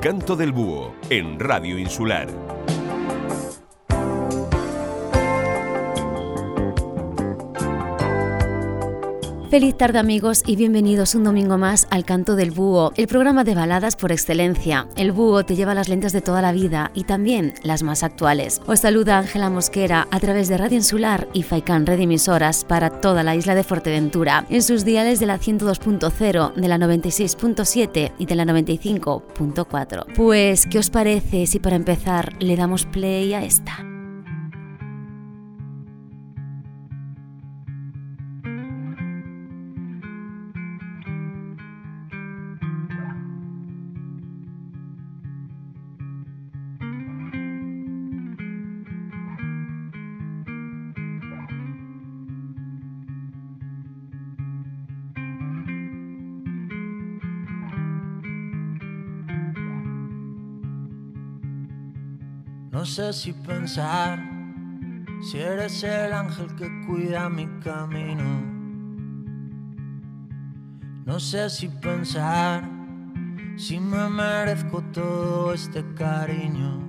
Canto del búho en Radio Insular. Feliz tarde amigos y bienvenidos un domingo más al Canto del Búho, el programa de baladas por excelencia. El Búho te lleva las lentes de toda la vida y también las más actuales. Os saluda Ángela Mosquera a través de Radio Insular y Faikan Red Emisoras para toda la isla de Fuerteventura, en sus diales de la 102.0, de la 96.7 y de la 95.4. Pues, ¿qué os parece si para empezar le damos play a esta? No sé si pensar, si eres el ángel que cuida mi camino. No sé si pensar, si me merezco todo este cariño.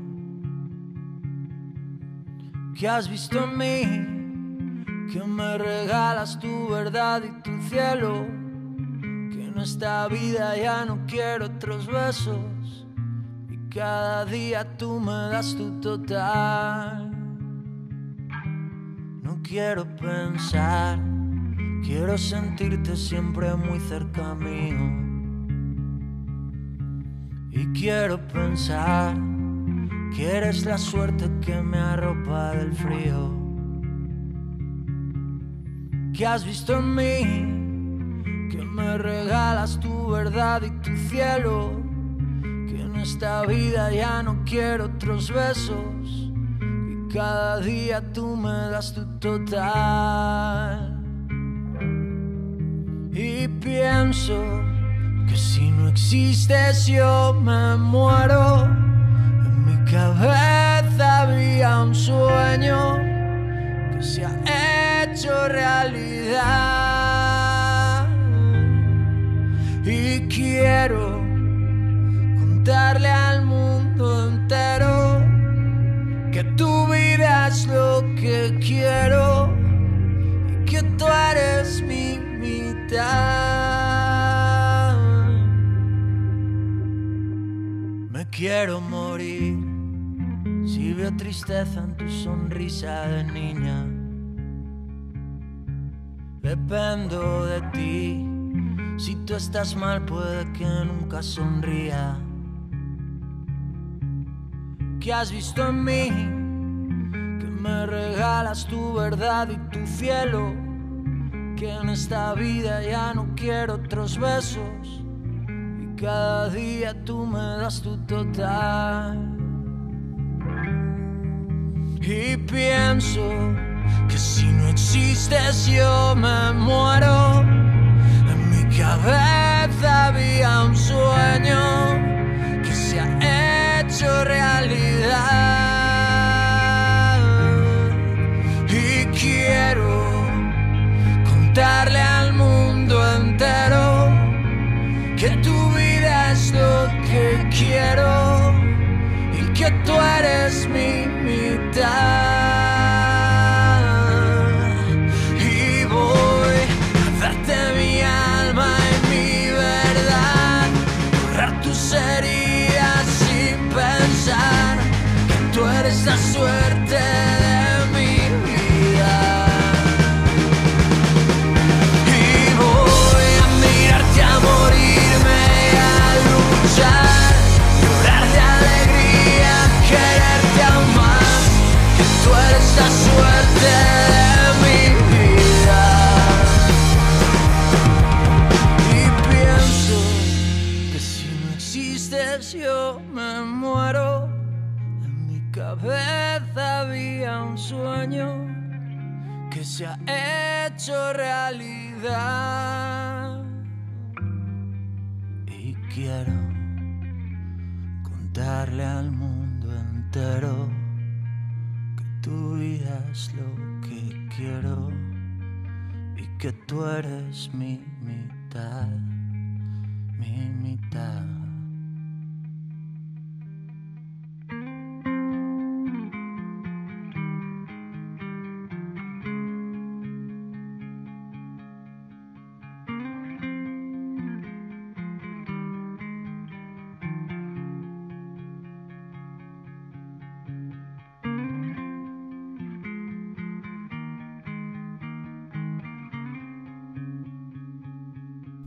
Que has visto en mí, que me regalas tu verdad y tu cielo. Que en esta vida ya no quiero otros besos cada día tú me das tu total. No quiero pensar, quiero sentirte siempre muy cerca mío. Y quiero pensar que eres la suerte que me arropa del frío. Que has visto en mí, que me regalas tu verdad y tu cielo esta vida ya no quiero otros besos y cada día tú me das tu total. Y pienso que si no existes yo me muero. En mi cabeza había un sueño que se ha hecho realidad. Y quiero darle al mundo entero que tu vida es lo que quiero y que tú eres mi mitad. Me quiero morir si veo tristeza en tu sonrisa de niña. Dependo de ti. Si tú estás mal, puede que nunca sonría que has visto en mí, que me regalas tu verdad y tu cielo, que en esta vida ya no quiero otros besos y cada día tú me das tu total. Y pienso que si no existes yo me muero. En mi cabeza había un sueño que se ha realidad. Se ha hecho realidad. Y quiero contarle al mundo entero que tu vida es lo que quiero y que tú eres mi mitad, mi mitad.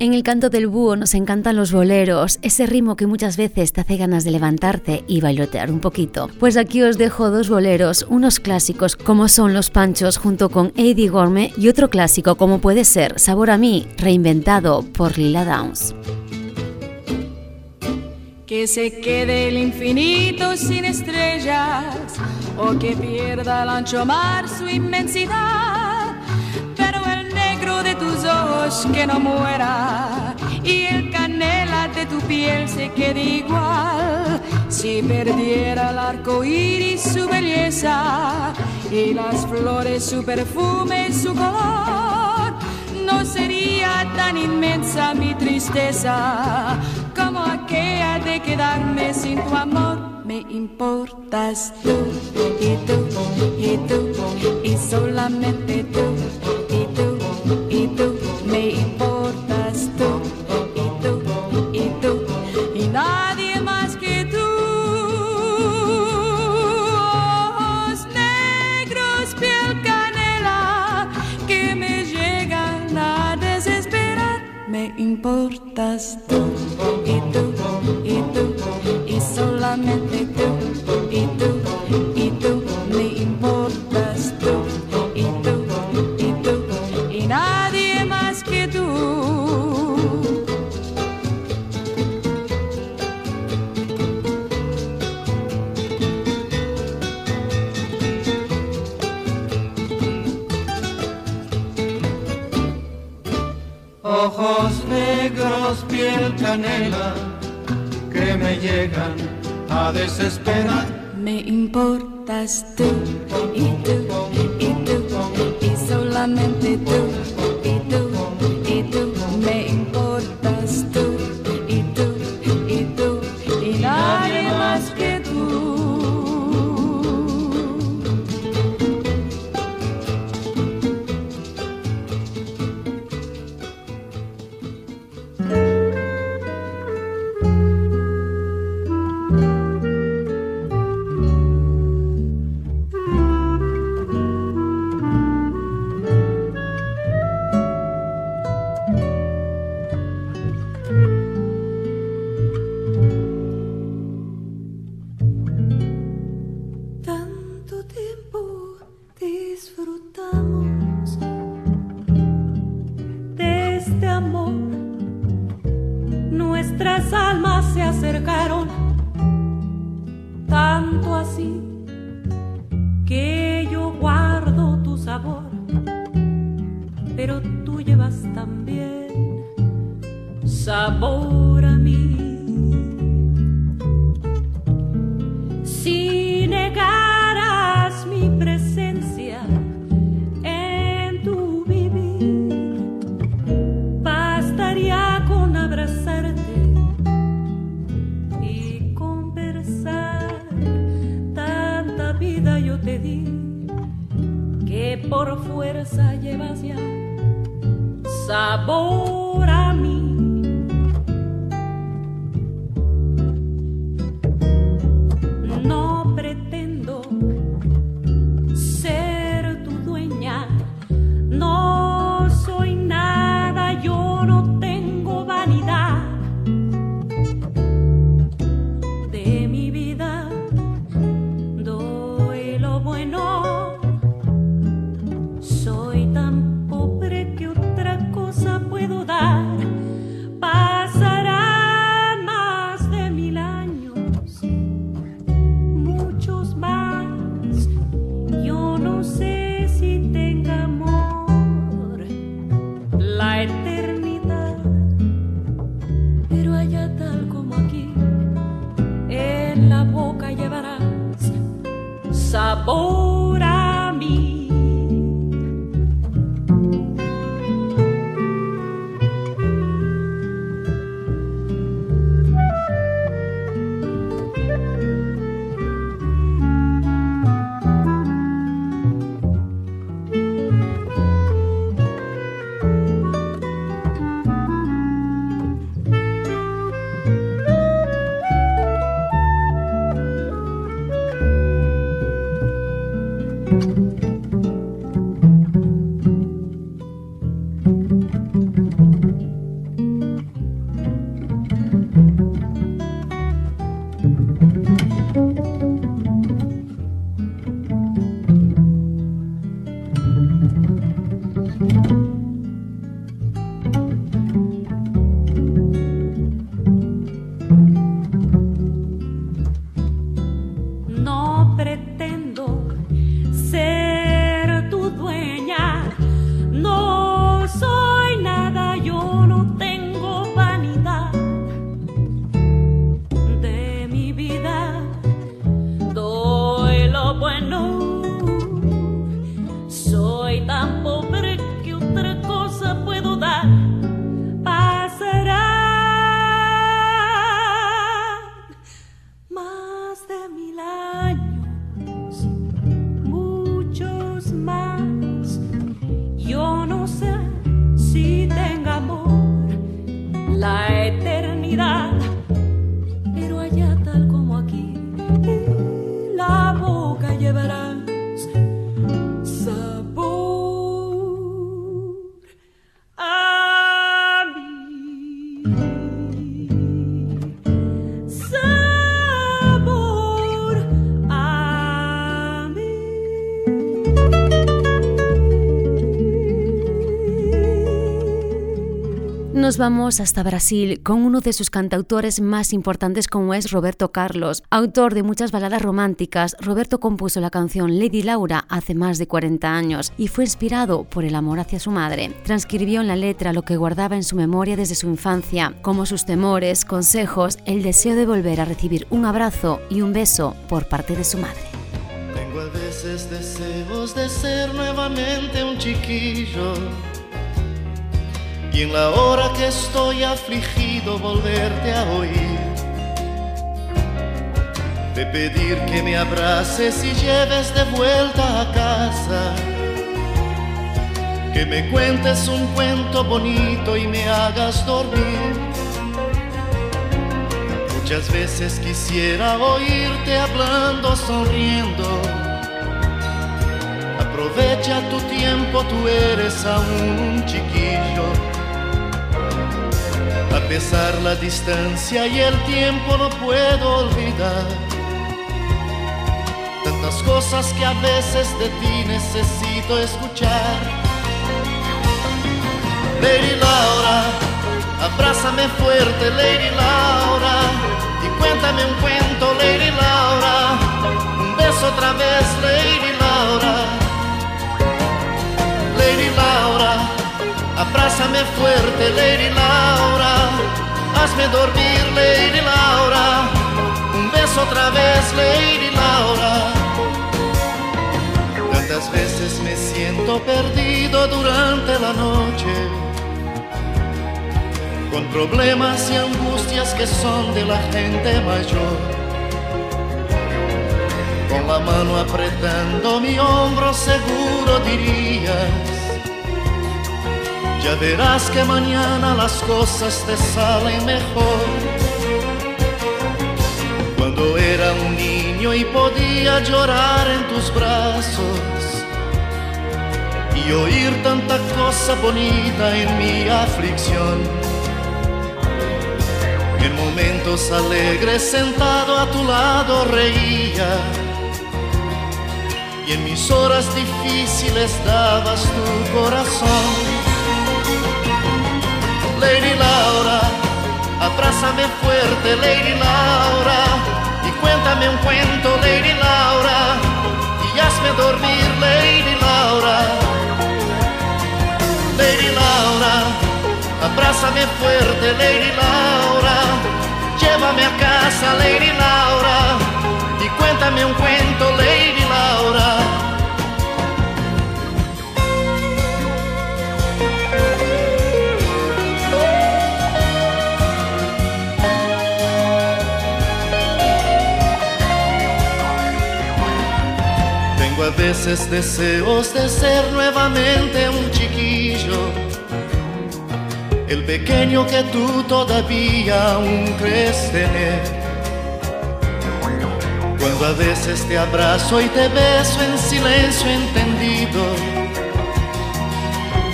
En el canto del búho nos encantan los boleros, ese ritmo que muchas veces te hace ganas de levantarte y bailotear un poquito. Pues aquí os dejo dos boleros, unos clásicos como son Los Panchos junto con Eddie Gorme y otro clásico como puede ser Sabor a mí, reinventado por Lila Downs. Que se quede el infinito sin estrellas o que pierda el ancho mar su inmensidad que no muera y el canela de tu piel se quede igual. Si perdiera el arco iris su belleza y las flores su perfume, su color, no sería tan inmensa mi tristeza como aquella de quedarme sin tu amor. Me importas tú y tú y tú y solamente tú canela, que me llegan a desesperar. Me importas tú y tú y tú y solamente tú y tú y tú me importas yo te di, que por fuerza llevas ya sabor a mí. Vamos hasta Brasil con uno de sus cantautores más importantes como es Roberto Carlos. Autor de muchas baladas románticas, Roberto compuso la canción Lady Laura hace más de 40 años y fue inspirado por el amor hacia su madre. Transcribió en la letra lo que guardaba en su memoria desde su infancia, como sus temores, consejos, el deseo de volver a recibir un abrazo y un beso por parte de su madre. Tengo a veces deseos de ser nuevamente un chiquillo y en la hora que estoy afligido volverte a oír. De pedir que me abraces y lleves de vuelta a casa. Que me cuentes un cuento bonito y me hagas dormir. Muchas veces quisiera oírte hablando, sonriendo. Aprovecha tu tiempo, tú eres aún un chiquillo pesar la distancia y el tiempo no puedo olvidar. Tantas cosas que a veces de ti necesito escuchar. Lady Laura, abrázame fuerte, Lady Laura, y cuéntame un cuento, Lady Laura. Un beso otra vez, Lady Laura. Lady Laura, abrázame fuerte, Lady Laura hazme dormir, Lady Laura. Un beso otra vez, Lady Laura. Tantas veces me siento perdido durante la noche, con problemas y angustias que son de la gente mayor. Con la mano apretando mi hombro, seguro dirías ya verás que mañana las cosas te salen mejor. Cuando era un niño y podía llorar en tus brazos y oír tanta cosa bonita en mi aflicción. En momentos alegres sentado a tu lado reía y en mis horas difíciles dabas tu corazón. Lady Laura, abrázame fuerte, Lady Laura, y cuéntame un cuento, Lady Laura, y hazme dormir, Lady Laura. Lady Laura, abrázame fuerte, Lady Laura, llévame a casa, Lady Laura, y cuéntame un cuento, veces deseos de ser nuevamente un chiquillo, el pequeño que tú todavía aún crees tener. Cuando a veces te abrazo y te beso en silencio entendido,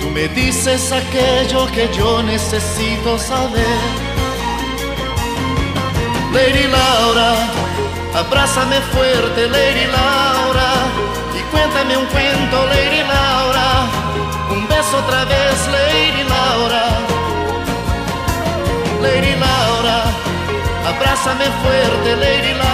tú me dices aquello que yo necesito saber. Lady Laura, abrázame fuerte, Lady Laura Cuéntame un cuento, Lady Laura. Un beso otra vez, Lady Laura. Lady Laura, abrázame fuerte, Lady Laura.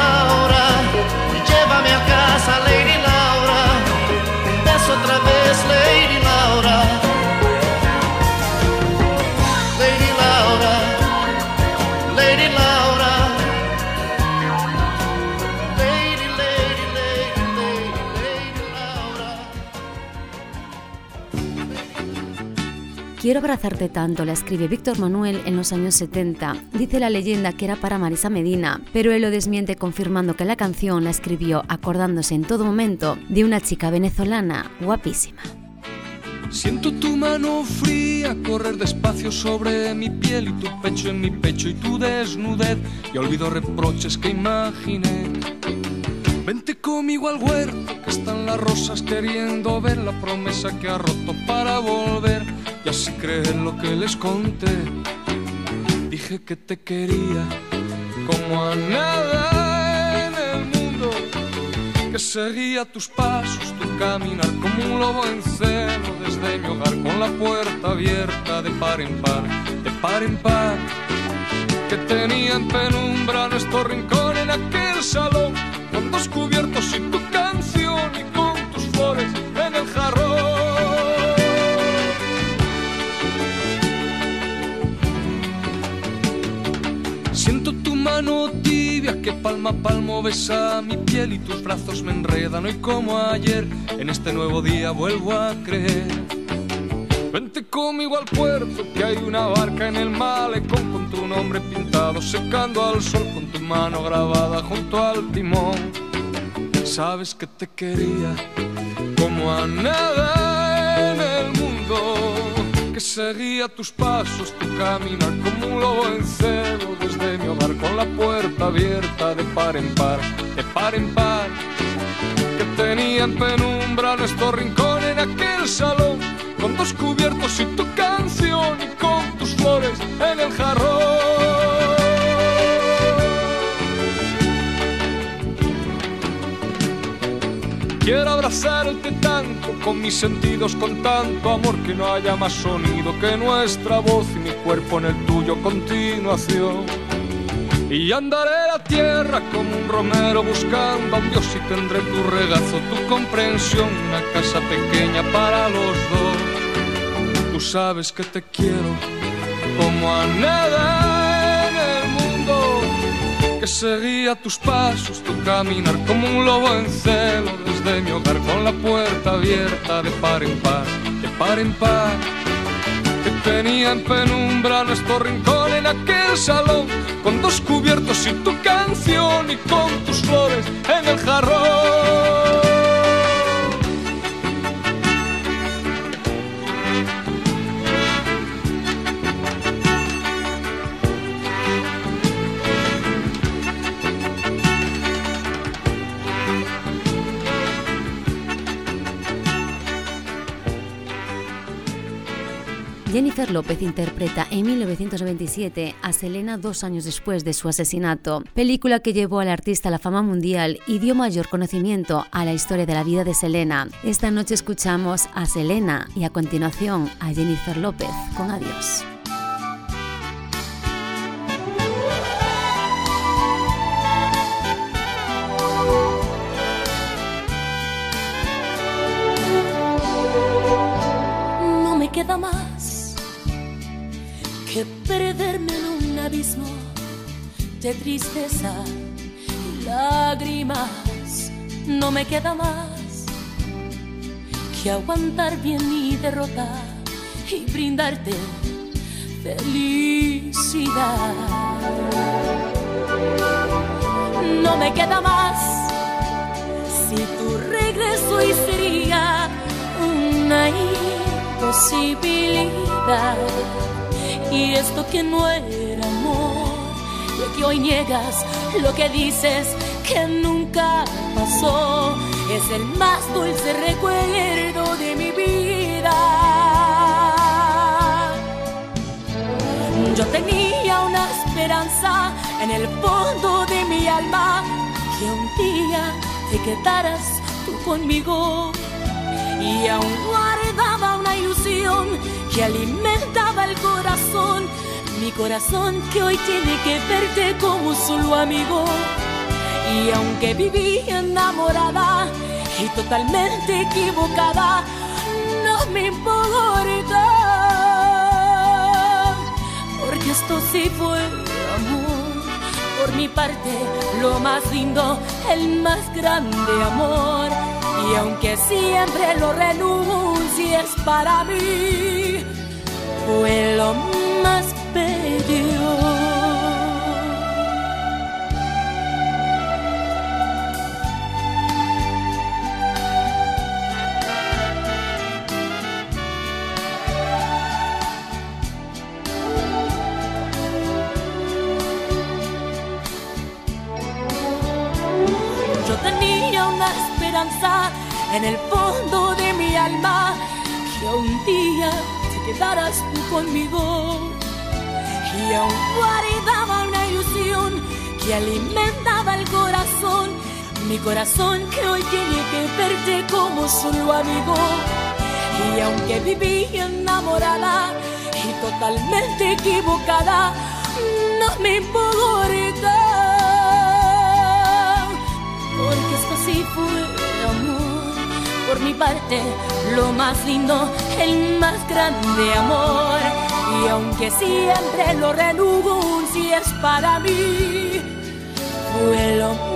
Quiero abrazarte tanto, la escribe Víctor Manuel en los años 70. Dice la leyenda que era para Marisa Medina, pero él lo desmiente confirmando que la canción la escribió acordándose en todo momento de una chica venezolana guapísima. Siento tu mano fría correr despacio sobre mi piel y tu pecho en mi pecho y tu desnudez y olvido reproches que imaginé. Vente conmigo al huerto que están las rosas queriendo ver la promesa que ha roto para volver. Y así creer lo que les conté. Dije que te quería como a nada en el mundo, que seguía tus pasos, tu caminar como un lobo en celo. Desde mi hogar con la puerta abierta de par en par, de par en par, que tenía en penumbra nuestro rincón en aquel salón con dos cubiertos y tu canción y con tus flores en el jarrón. Siento tu mano tibia que palma a palmo besa mi piel y tus brazos me enredan hoy como ayer. En este nuevo día vuelvo a creer. Vente conmigo al puerto que hay una barca en el malecón con tu nombre pintado secando al sol con tu mano grabada junto al timón. Sabes que te quería como a nada en el mundo que seguía tus pasos, tu caminar como un lobo en celo desde mi hogar con la puerta abierta de par en par, de par en par, que tenía en penumbra nuestro rincón en aquel salón, con dos cubiertos y tu canción y con en el jarrón. Quiero abrazarte tanto con mis sentidos, con tanto amor que no haya más sonido que nuestra voz y mi cuerpo en el tuyo continuación. Y andaré la tierra como un romero buscando a Dios y tendré tu regazo, tu comprensión, una casa pequeña para los dos. Tú sabes que te quiero como a nada en el mundo que seguía tus pasos, tu caminar como un lobo en celo desde mi hogar con la puerta abierta de par en par, de par en par, que tenía en penumbra nuestro rincón en aquel salón, con dos cubiertos y tu canción y con tus flores en el jarrón. Jennifer López interpreta en 1997 a Selena dos años después de su asesinato, película que llevó al artista a la fama mundial y dio mayor conocimiento a la historia de la vida de Selena. Esta noche escuchamos a Selena y a continuación a Jennifer López con Adiós. Queda más que perderme en un abismo de tristeza y lágrimas. No me queda más que aguantar bien mi derrota y brindarte felicidad. No me queda más si tu regreso y sería una imposibilidad. Y esto que no era amor, lo que hoy niegas, lo que dices que nunca pasó, es el más dulce recuerdo de mi vida. Yo tenía una esperanza en el fondo de mi alma. Que un día te quedaras tú conmigo. Y aún guardaba una ilusión que alimentaba el corazón, mi corazón que hoy tiene que verte como solo amigo. Y aunque viví enamorada y totalmente equivocada, no me importa, porque esto sí fue amor. Por mi parte, lo más lindo, el más grande amor. Y aunque siempre lo renuncies para mí, fue lo más bello. Yo tenía una esperanza en el fondo de mi alma que un día te quedarás tú conmigo. Y aún guardaba una ilusión que alimentaba el corazón, mi corazón que hoy tiene que verte como solo amigo. Y aunque viví enamorada y totalmente equivocada, no me importa. Porque esto sí fue. Por mi parte, lo más lindo, el más grande amor. Y aunque siempre lo renugo, si es para mí, fue lo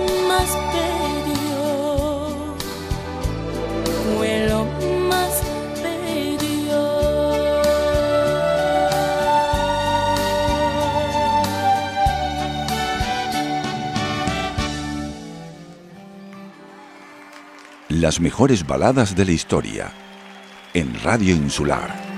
Las mejores baladas de la historia en Radio Insular.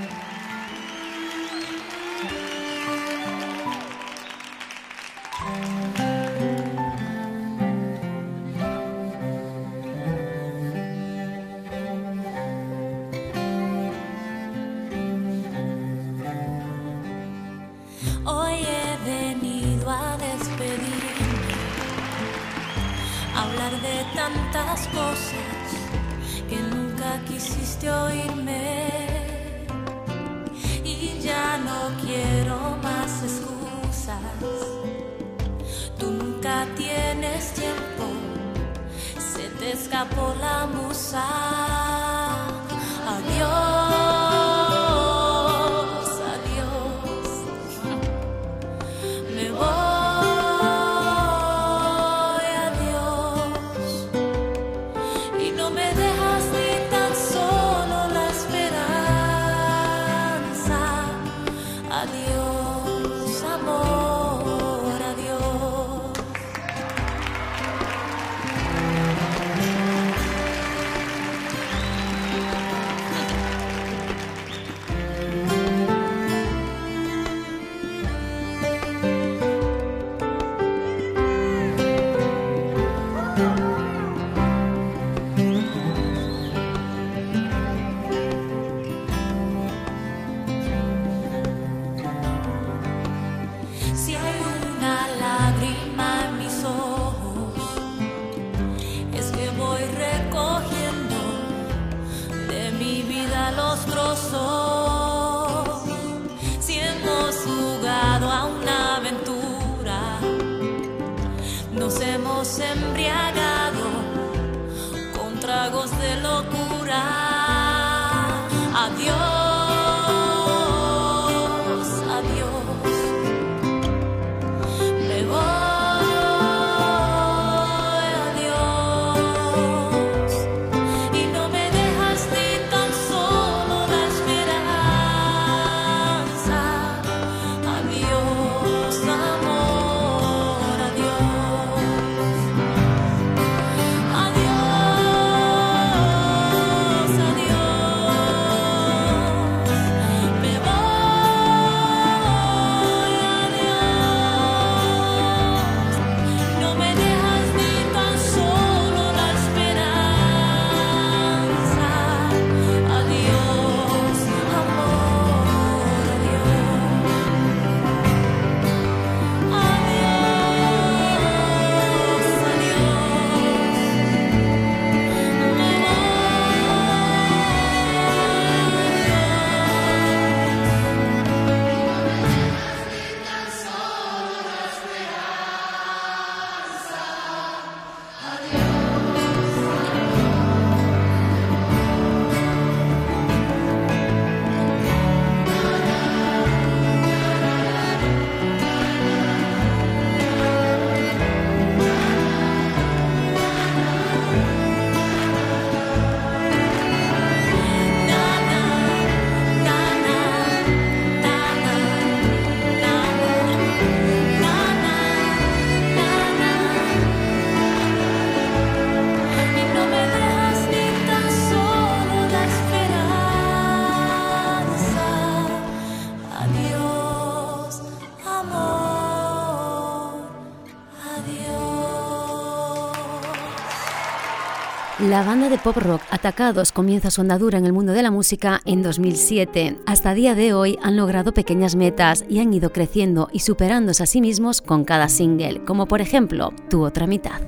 La banda de pop rock Atacados comienza su andadura en el mundo de la música en 2007. Hasta día de hoy han logrado pequeñas metas y han ido creciendo y superándose a sí mismos con cada single, como por ejemplo Tu otra mitad.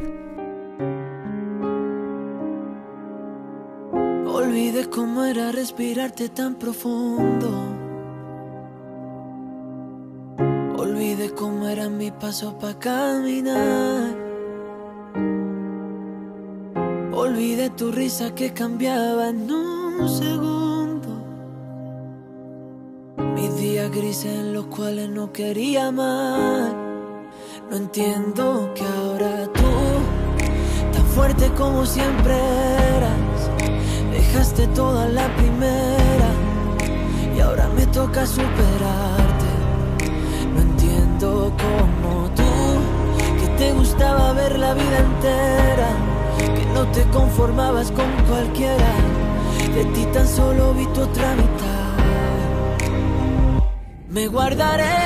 Olvidé cómo era respirarte tan profundo. Olvidé cómo era mi paso para caminar. Olvidé tu risa que cambiaba en un segundo. Mis días grises en los cuales no quería más. No entiendo que ahora tú, tan fuerte como siempre eras, dejaste toda la primera y ahora me toca superarte. No entiendo como tú, que te gustaba ver la vida entera no te conformabas con cualquiera, de ti tan solo vi tu otra mitad. Me guardaré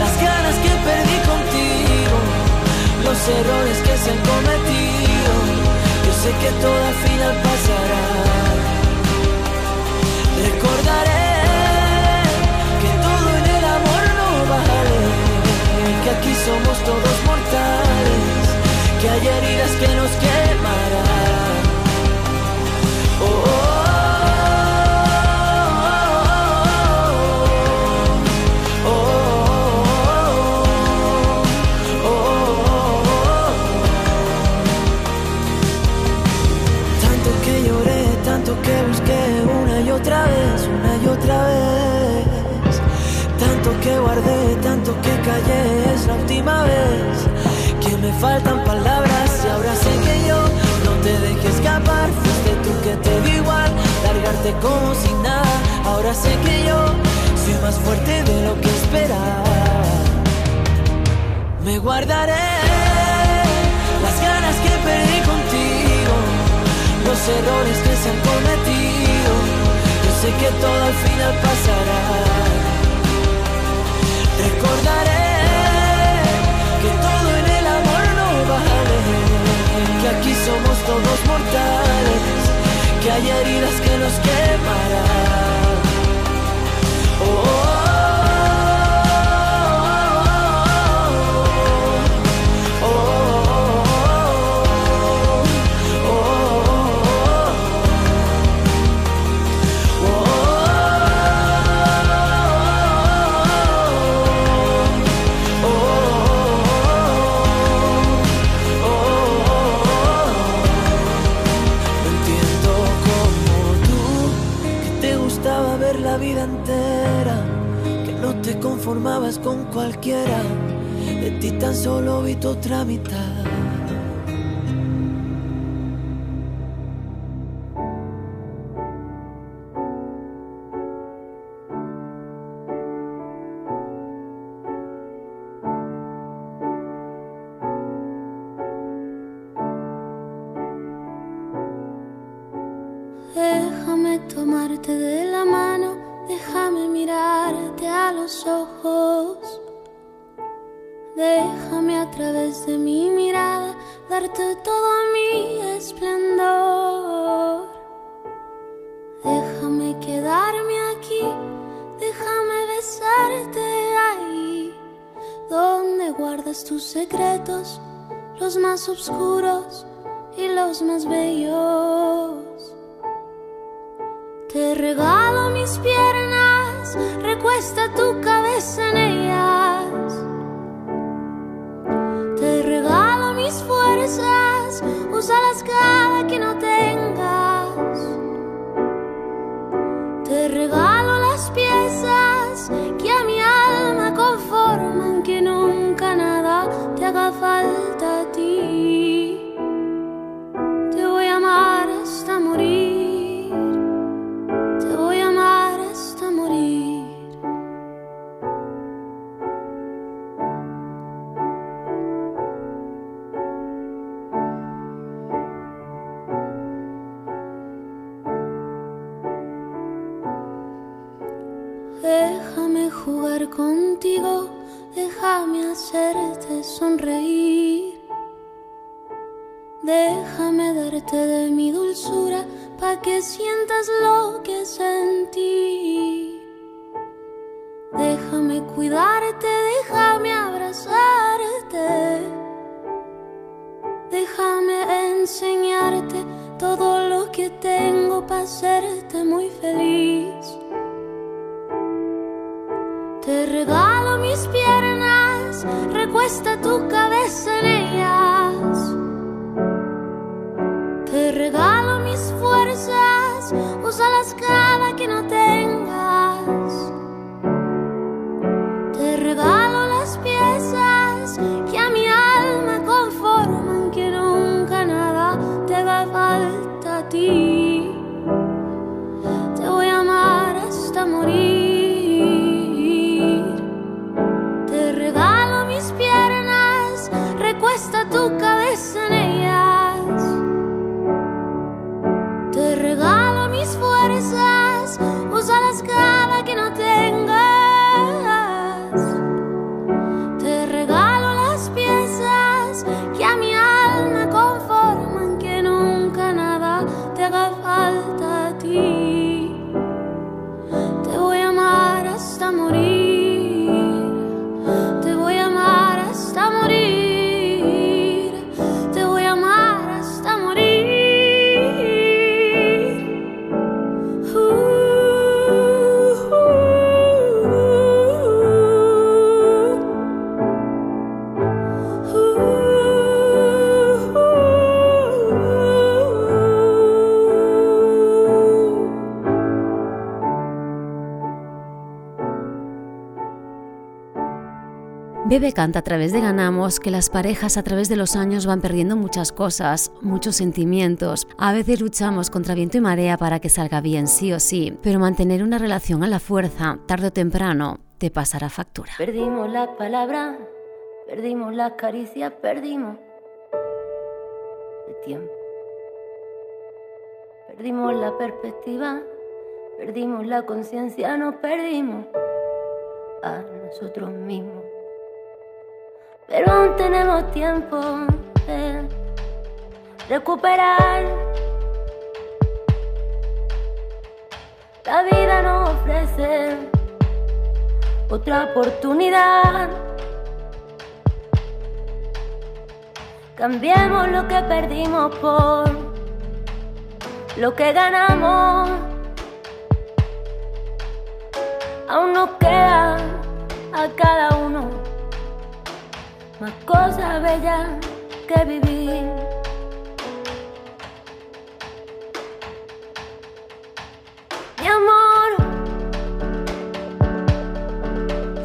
las ganas que perdí contigo, los errores que se han cometido. Yo sé que todo al final pasará. Recordaré que todo en el amor no vale, que aquí somos todos mortales que hay heridas que nos quemarán. Oh, tanto que lloré, tanto que busqué una y otra vez, una y otra vez. Tanto que guardé, tanto que callé, es la última vez me faltan palabras dejé escapar. Fuiste tú que te dio igual, largarte como si nada. Ahora sé que yo soy más fuerte de lo que esperaba. Me guardaré las ganas que perdí contigo, los errores que se han cometido. Yo sé que todo al final pasará. Hay heridas que nos quemarán. Con cualquiera, de ti tan solo vi tu otra mitad. Bebe canta a través de Ganamos que las parejas a través de los años van perdiendo muchas cosas, muchos sentimientos. A veces luchamos contra viento y marea para que salga bien, sí o sí, pero mantener una relación a la fuerza, tarde o temprano, te pasará factura. Perdimos la palabra, perdimos la caricia, perdimos el tiempo. Perdimos la perspectiva, perdimos la conciencia, nos perdimos a nosotros mismos. Pero aún tenemos tiempo de recuperar. La vida nos ofrece otra oportunidad. Cambiemos lo que perdimos por lo que ganamos. Aún nos queda a cada uno más cosas bellas que vivir. Mi amor,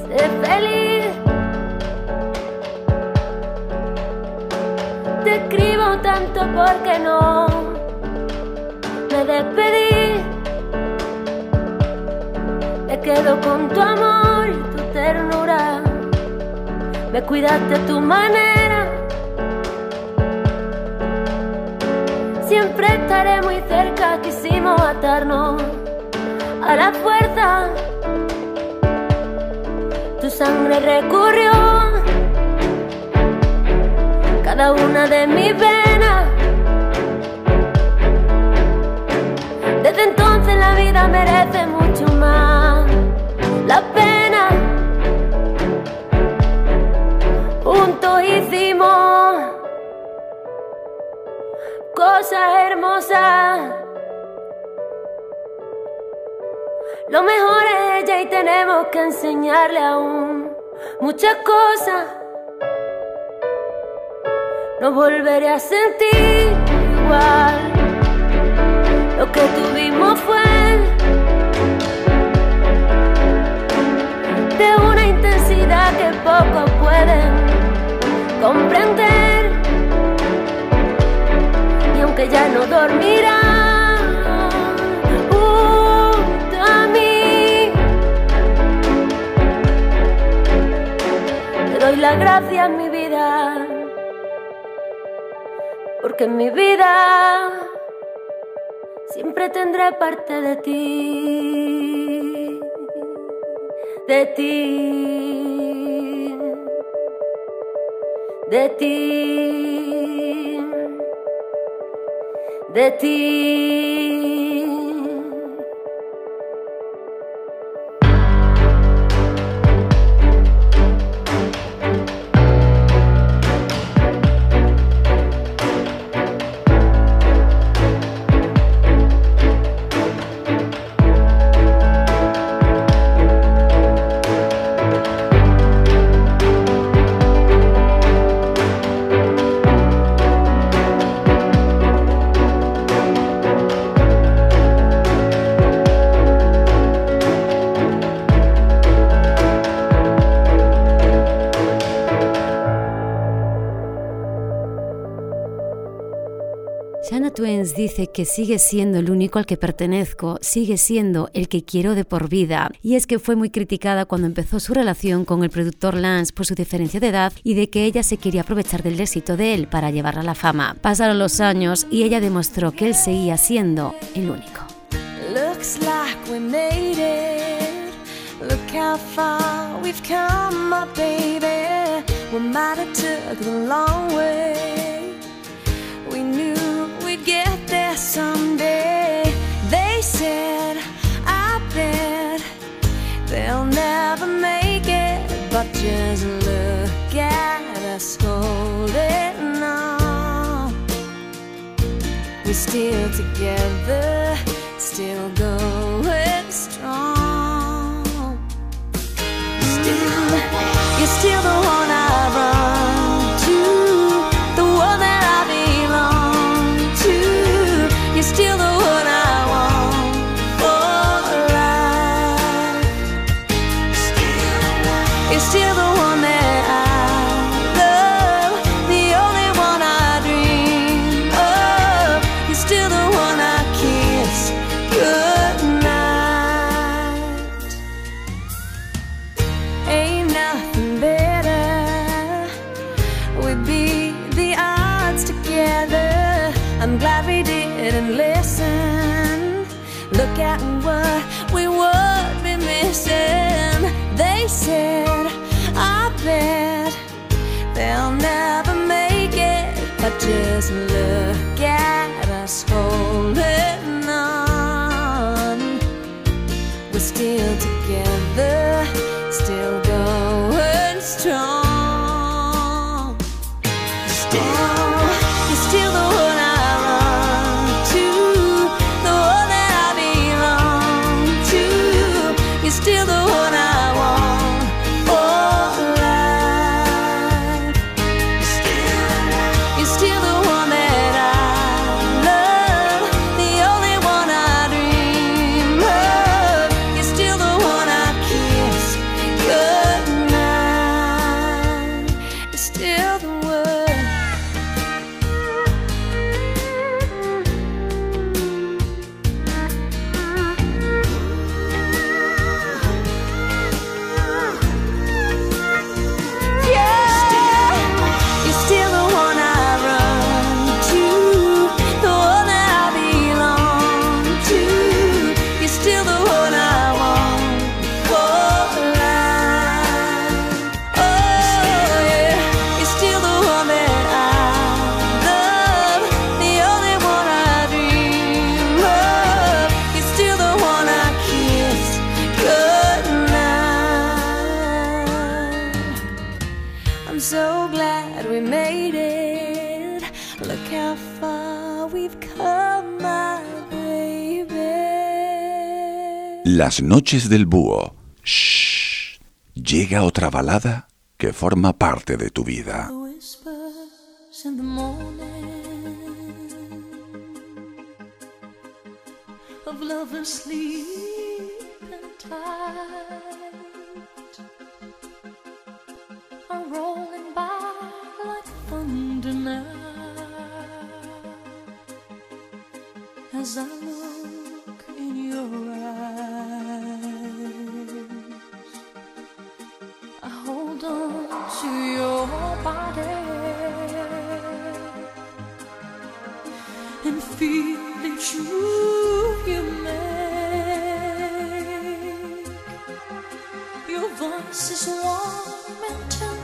sé feliz. Te escribo tanto porque no me despedí. Me quedo con tu amor Me cuidaste a tu manera. Siempre estaré muy cerca, quisimos atarnos a la fuerza. Tu sangre recorrió cada una de mis venas. Desde entonces la vida merece Lo mejor es ella y tenemos que enseñarle aún muchas cosas. No volveré a sentir igual. Lo que tuvimos fue de una intensidad que pocos pueden comprender. Ya no dormirá a mí, te doy las gracias, mi vida, porque en mi vida siempre tendré parte de ti, de ti, de ti. De ti. Dice que sigue siendo el único al que pertenezco, sigue siendo el que quiero de por vida. Y es que fue muy criticada cuando empezó su relación con el productor Lance por su diferencia de edad y de que ella se quería aprovechar del éxito de él para llevarla a la fama. Pasaron los años y ella demostró que él seguía siendo el único. Get there someday. They said, I bet they'll never make it, but just look at us holding on. We're still together, still going Las noches del búho. Shh. Llega otra balada que forma parte de tu vida. As I look in your. To your body and feel it's you you make. Your voice is warm and tender,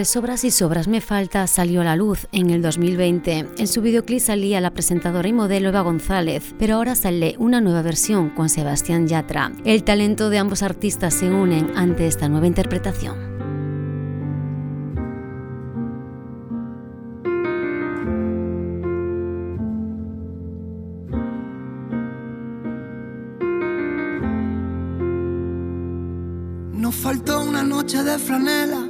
Entre sobras y sobras me falta salió a la luz en el 2020. En su videoclip salía la presentadora y modelo Eva González, pero ahora sale una nueva versión con Sebastián Yatra. El talento de ambos artistas se unen ante esta nueva interpretación. Nos faltó una noche de franela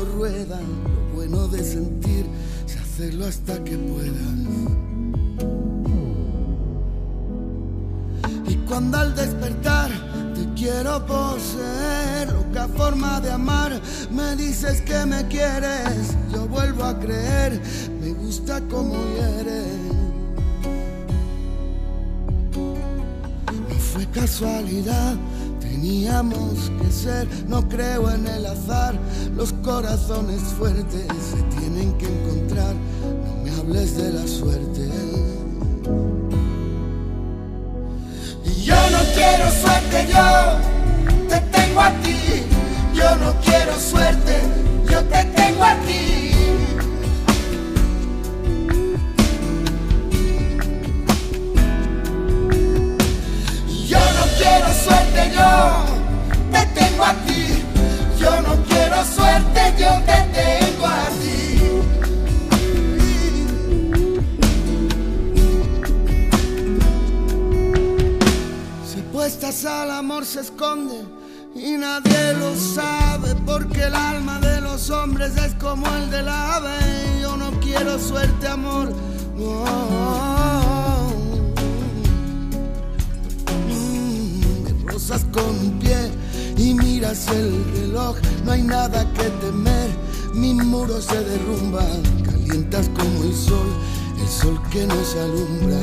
Ruedas. Lo bueno de sentir, se hacerlo hasta que puedas. Y cuando al despertar te quiero poseer, loca forma de amar, me dices que me quieres, yo vuelvo a creer, me gusta como eres. No fue casualidad, teníamos que ser, no creo en el azar, los corazones fuertes se tienen que encontrar, no me hables de la suerte. Yo no quiero suerte, yo te tengo a ti. Yo no quiero suerte, yo te tengo a ti. Yo no quiero suerte, yo te tengo a ti. Yo no quiero suerte, yo te tengo a ti. Si puestas al amor se esconde y nadie lo sabe, porque el alma de los hombres es como el del ave. Yo no quiero suerte, amor. Rozas con pie y miras el reloj. No hay nada que temer. Mis muros se derrumban. Calientas como el sol, el sol que nos alumbra.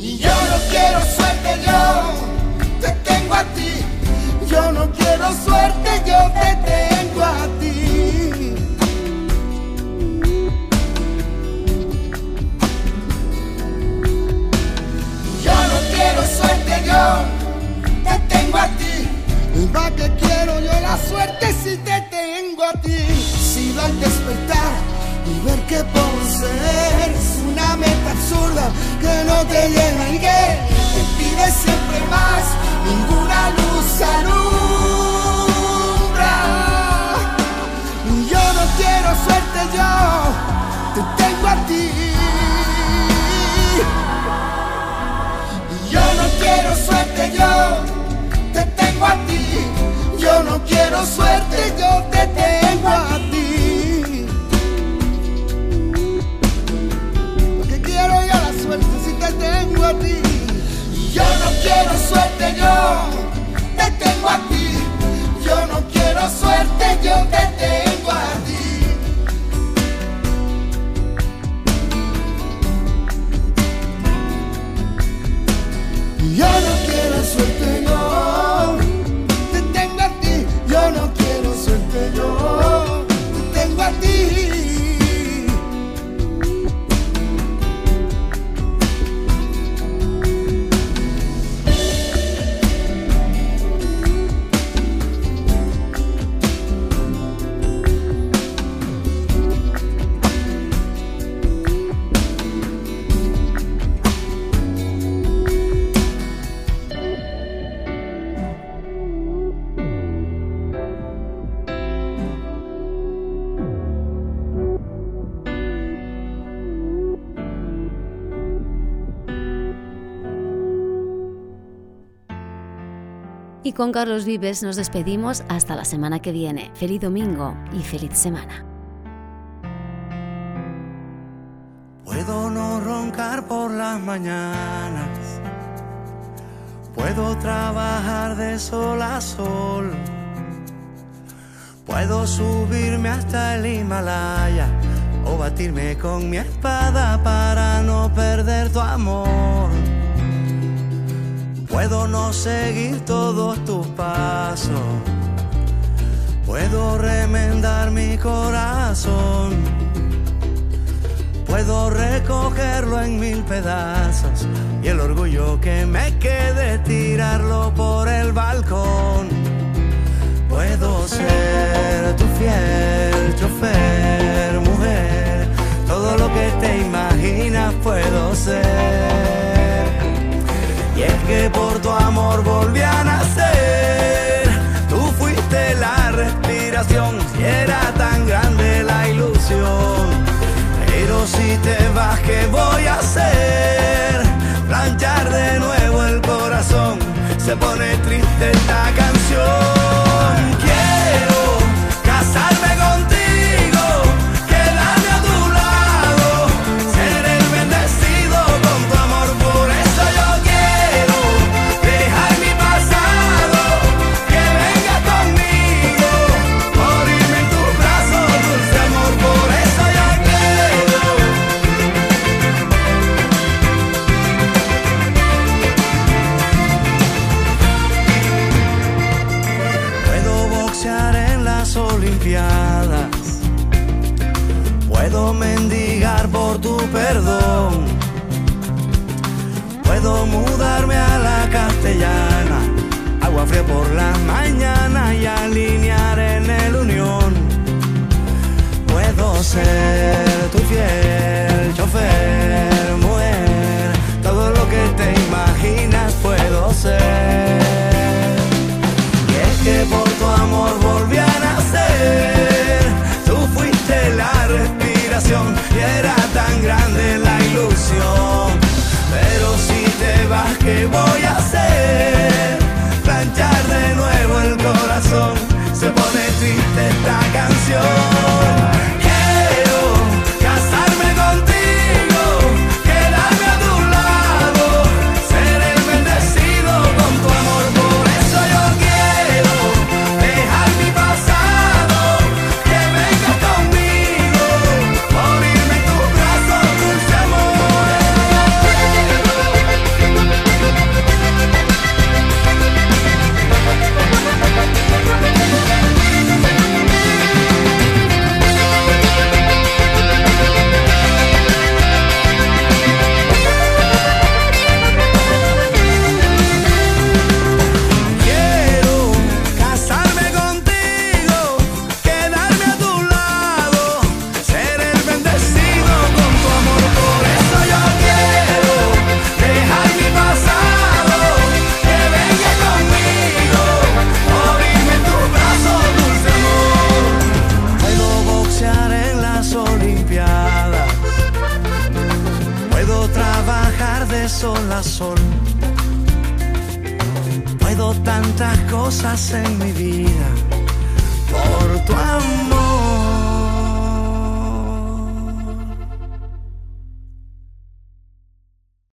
Y yo no quiero suerte, yo te tengo a ti. Yo no quiero suerte, yo te tengo yo te tengo a ti. ¿Para qué quiero yo la suerte si te tengo a ti? Si al despertar y ver que por ser es una meta absurda que no te llena y que te pide siempre más, ninguna luz alumbra. Yo te tengo a ti. Yo no quiero suerte, yo te tengo a ti. Porque quiero yo la suerte si te tengo a ti. Yo no quiero suerte, yo te tengo a ti. Yo no quiero suerte, yo te tengo con Carlos Vives nos despedimos hasta la semana que viene. Feliz domingo y feliz semana. Puedo no roncar por las mañanas. Puedo trabajar de sol a sol. Puedo subirme hasta el Himalaya o batirme con mi espada para no perder tu amor. Puedo no seguir todos tus pasos. Puedo remendar mi corazón. Puedo recogerlo en mil pedazos y el orgullo que me quede tirarlo por el balcón. Puedo ser tu fiel chofer, mujer, todo lo que te imaginas puedo ser. Y es que volví a nacer. Tú fuiste la respiración y era tan grande la ilusión. Pero si te vas, ¿qué voy a hacer? Planchar de nuevo el corazón. Se pone triste esta canción. Agua fría por la mañana y alinear en el unión. Puedo ser tu fiel chofer, mujer. Todo lo que te imaginas puedo ser. Y es que por tu amor volví a nacer. Tú fuiste la respiración y era tan grande la ¿qué voy a hacer? Planchar de nuevo el corazón, se pone triste esta canción.